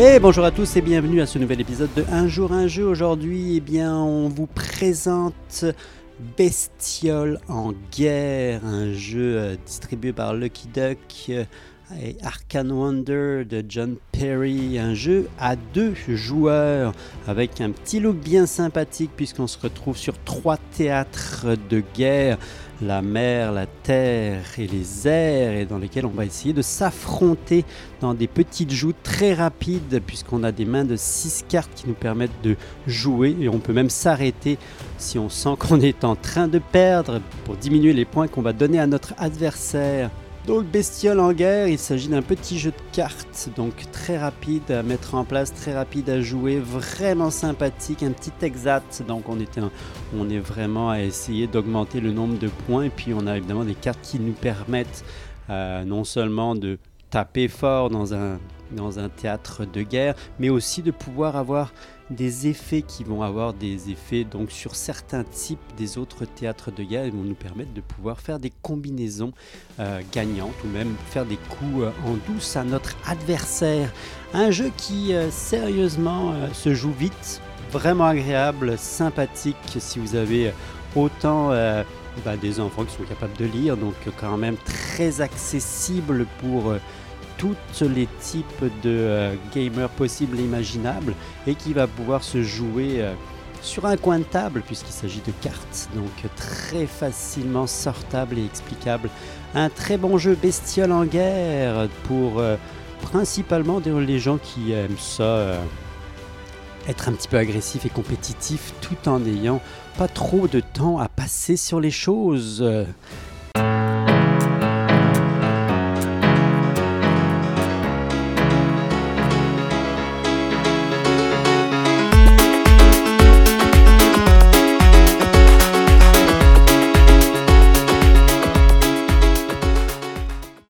Et bonjour à tous et bienvenue à ce nouvel épisode de Un jour un jeu. Aujourd'hui, eh bien, on vous présente Bestiole en guerre, un jeu euh, distribué par Lucky Duck euh, et Arcane Wonder de John Perry, un jeu à deux joueurs avec un petit look bien sympathique puisqu'on se retrouve sur trois théâtres de guerre, la mer, la terre et les airs, et dans lesquels on va essayer de s'affronter dans des petites joutes très rapides puisqu'on a des mains de 6 cartes qui nous permettent de jouer et on peut même s'arrêter si on sent qu'on est en train de perdre pour diminuer les points qu'on va donner à notre adversaire. Donc Bestiole en guerre, il s'agit d'un petit jeu de cartes, donc très rapide à mettre en place, très rapide à jouer, vraiment sympathique, un petit exact, donc on, était, on est vraiment à essayer d'augmenter le nombre de points, et puis on a évidemment des cartes qui nous permettent euh, non seulement de taper fort dans un, dans un théâtre de guerre, mais aussi de pouvoir avoir des effets qui vont avoir des effets donc sur certains types des autres théâtres de guerre et vont nous permettre de pouvoir faire des combinaisons euh, gagnantes ou même faire des coups euh, en douce à notre adversaire. Un jeu qui euh, sérieusement se joue vite, vraiment agréable, sympathique si vous avez autant bah, des enfants qui sont capables de lire, donc quand même très accessible pour tous les types de euh, gamers possibles et imaginables et qui va pouvoir se jouer euh, sur un coin de table puisqu'il s'agit de cartes, donc très facilement sortable et explicable. Un très bon jeu bestiole en guerre pour euh, principalement les gens qui aiment ça être un petit peu agressif et compétitif tout en n'ayant pas trop de temps à passer sur les choses.